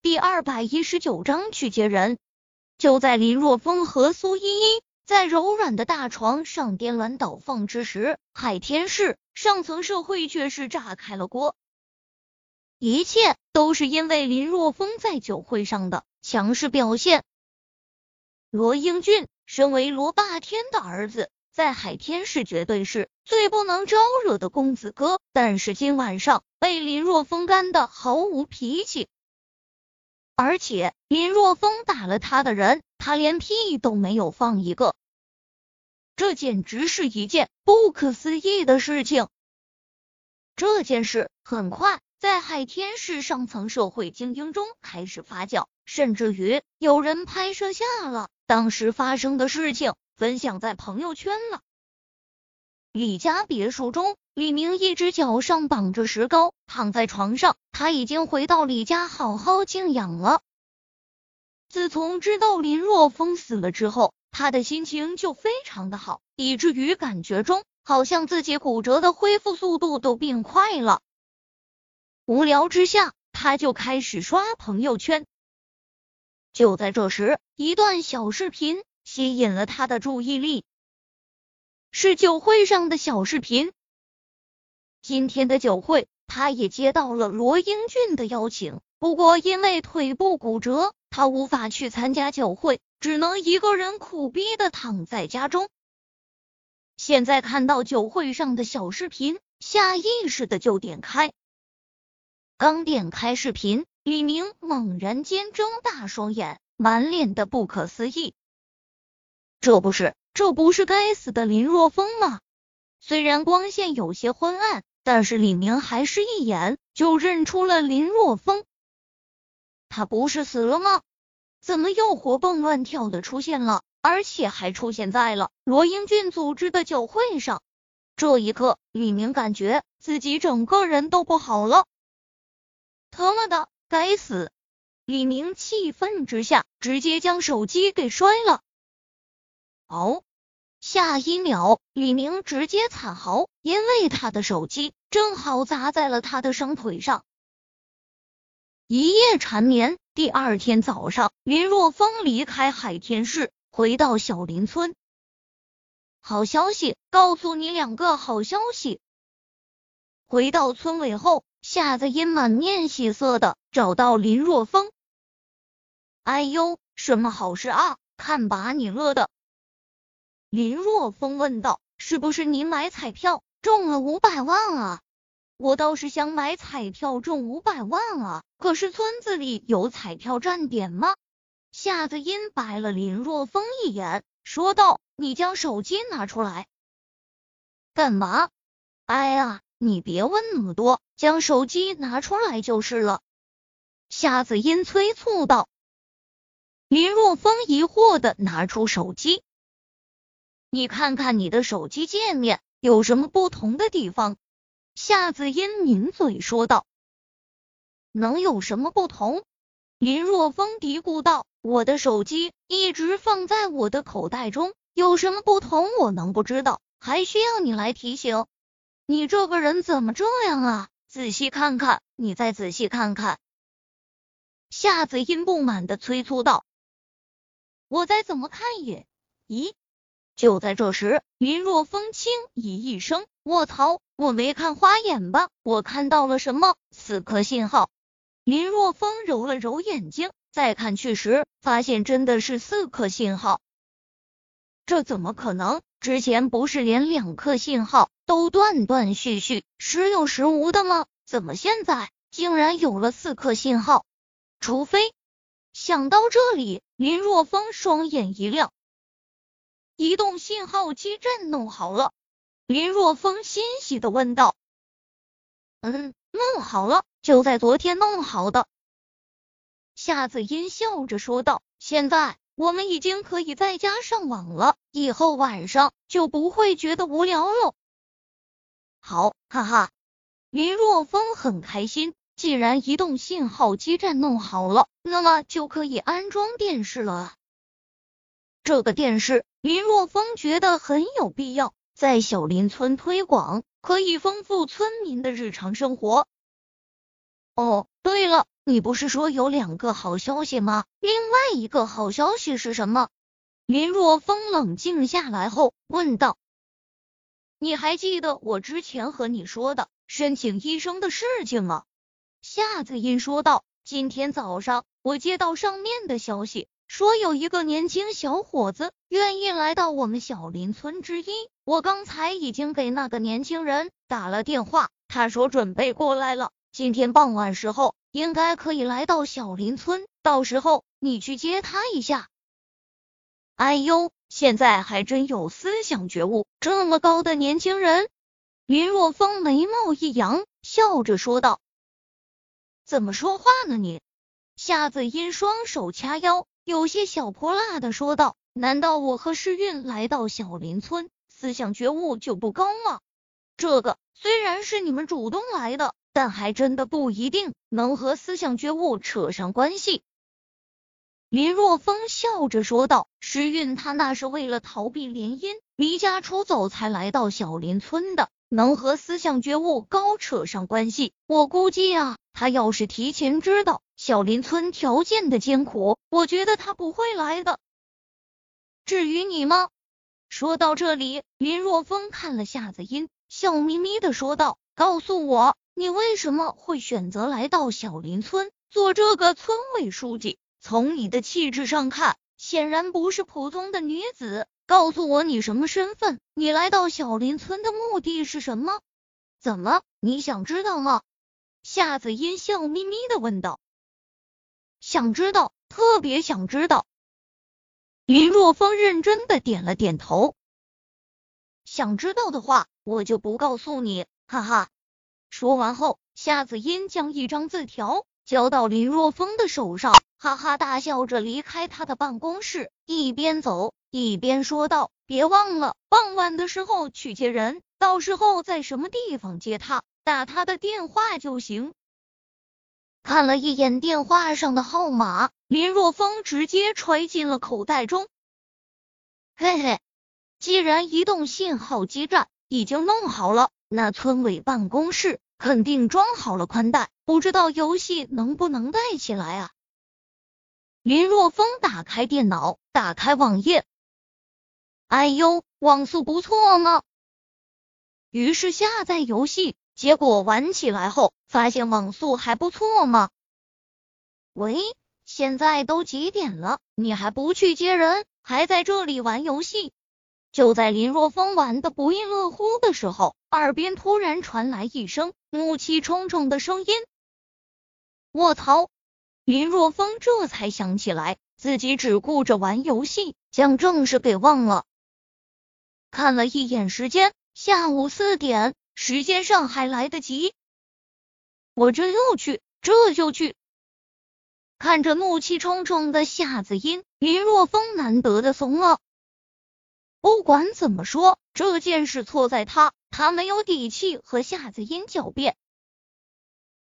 第二百一十九章去接人。就在林若风和苏依依在柔软的大床上颠鸾倒凤之时，海天市上层社会却是炸开了锅。一切都是因为林若风在酒会上的强势表现。罗英俊身为罗霸天的儿子，在海天市绝对是最不能招惹的公子哥，但是今晚上被林若风干的毫无脾气，而且林若风打了他的人，他连屁都没有放一个，这简直是一件不可思议的事情。这件事很快。在海天市上层社会精英中开始发酵，甚至于有人拍摄下了当时发生的事情，分享在朋友圈了。李家别墅中，李明一只脚上绑着石膏，躺在床上。他已经回到李家好好静养了。自从知道林若风死了之后，他的心情就非常的好，以至于感觉中好像自己骨折的恢复速度都变快了。无聊之下，他就开始刷朋友圈。就在这时，一段小视频吸引了他的注意力，是酒会上的小视频。今天的酒会，他也接到了罗英俊的邀请，不过因为腿部骨折，他无法去参加酒会，只能一个人苦逼的躺在家中。现在看到酒会上的小视频，下意识的就点开。刚点开视频，李明猛然间睁大双眼，满脸的不可思议。这不是，这不是该死的林若风吗？虽然光线有些昏暗，但是李明还是一眼就认出了林若风。他不是死了吗？怎么又活蹦乱跳的出现了？而且还出现在了罗英俊组织的酒会上。这一刻，李明感觉自己整个人都不好了。他妈的，该死！李明气愤之下，直接将手机给摔了。哦，下一秒，李明直接惨嚎，因为他的手机正好砸在了他的双腿上。一夜缠绵，第二天早上，林若风离开海天市，回到小林村。好消息，告诉你两个好消息。回到村委后。夏子音满面喜色的找到林若风，哎呦，什么好事啊？看把你乐的！林若风问道：“是不是你买彩票中了五百万啊？我倒是想买彩票中五百万啊，可是村子里有彩票站点吗？”夏子音白了林若风一眼，说道：“你将手机拿出来，干嘛？哎呀！”你别问那么多，将手机拿出来就是了。”夏子音催促道。林若风疑惑的拿出手机，你看看你的手机界面有什么不同的地方？夏子音抿嘴说道。能有什么不同？林若风嘀咕道。我的手机一直放在我的口袋中，有什么不同？我能不知道？还需要你来提醒？你这个人怎么这样啊？仔细看看，你再仔细看看。夏子音不满的催促道：“我再怎么看也……咦？”就在这时，林若风轻咦一声：“卧槽！我没看花眼吧？我看到了什么？四颗信号。”林若风揉了揉眼睛，再看去时，发现真的是四颗信号。这怎么可能？之前不是连两颗信号？都断断续续，时有时无的吗？怎么现在竟然有了四颗信号？除非……想到这里，林若风双眼一亮。移动信号基站弄好了？林若风欣喜的问道。嗯，弄好了，就在昨天弄好的。夏子音笑着说道。现在我们已经可以在家上网了，以后晚上就不会觉得无聊了。好，哈哈，林若风很开心。既然移动信号基站弄好了，那么就可以安装电视了。这个电视，林若风觉得很有必要，在小林村推广，可以丰富村民的日常生活。哦，对了，你不是说有两个好消息吗？另外一个好消息是什么？林若风冷静下来后问道：“你还记得我之前和你说的申请医生的事情吗？”夏子音说道：“今天早上我接到上面的消息，说有一个年轻小伙子愿意来到我们小林村之一。我刚才已经给那个年轻人打了电话，他说准备过来了，今天傍晚时候应该可以来到小林村，到时候你去接他一下。”哎呦，现在还真有思想觉悟这么高的年轻人。林若风眉毛一扬，笑着说道。怎么说话呢你？夏子音双手掐腰，有些小泼辣的说道：“难道我和诗韵来到小林村，思想觉悟就不高吗？这个虽然是你们主动来的，但还真的不一定能和思想觉悟扯上关系。”林若风笑着说道：“诗韵他那是为了逃避联姻，离家出走才来到小林村的。”能和思想觉悟高扯上关系？我估计啊，他要是提前知道小林村条件的艰苦，我觉得他不会来的。至于你吗？说到这里，林若风看了夏子音，笑眯眯的说道：“告诉我，你为什么会选择来到小林村做这个村委书记？从你的气质上看，显然不是普通的女子。”告诉我你什么身份？你来到小林村的目的是什么？怎么，你想知道吗？夏子音笑眯眯的问道。想知道，特别想知道。林若风认真的点了点头。想知道的话，我就不告诉你，哈哈。说完后，夏子音将一张字条交到林若风的手上，哈哈大笑着离开他的办公室，一边走。一边说道：“别忘了傍晚的时候去接人，到时候在什么地方接他，打他的电话就行。”看了一眼电话上的号码，林若风直接揣进了口袋中。嘿嘿，既然移动信号基站已经弄好了，那村委办公室肯定装好了宽带，不知道游戏能不能带起来啊？林若风打开电脑，打开网页。哎呦，网速不错呢。于是下载游戏，结果玩起来后发现网速还不错嘛。喂，现在都几点了？你还不去接人，还在这里玩游戏？就在林若风玩的不亦乐乎的时候，耳边突然传来一声怒气冲冲的声音。我操！林若风这才想起来，自己只顾着玩游戏，将正事给忘了。看了一眼时间，下午四点，时间上还来得及。我这就去，这就去。看着怒气冲冲的夏子音，林若风难得的怂了。不管怎么说，这件事错在他，他没有底气和夏子音狡辩。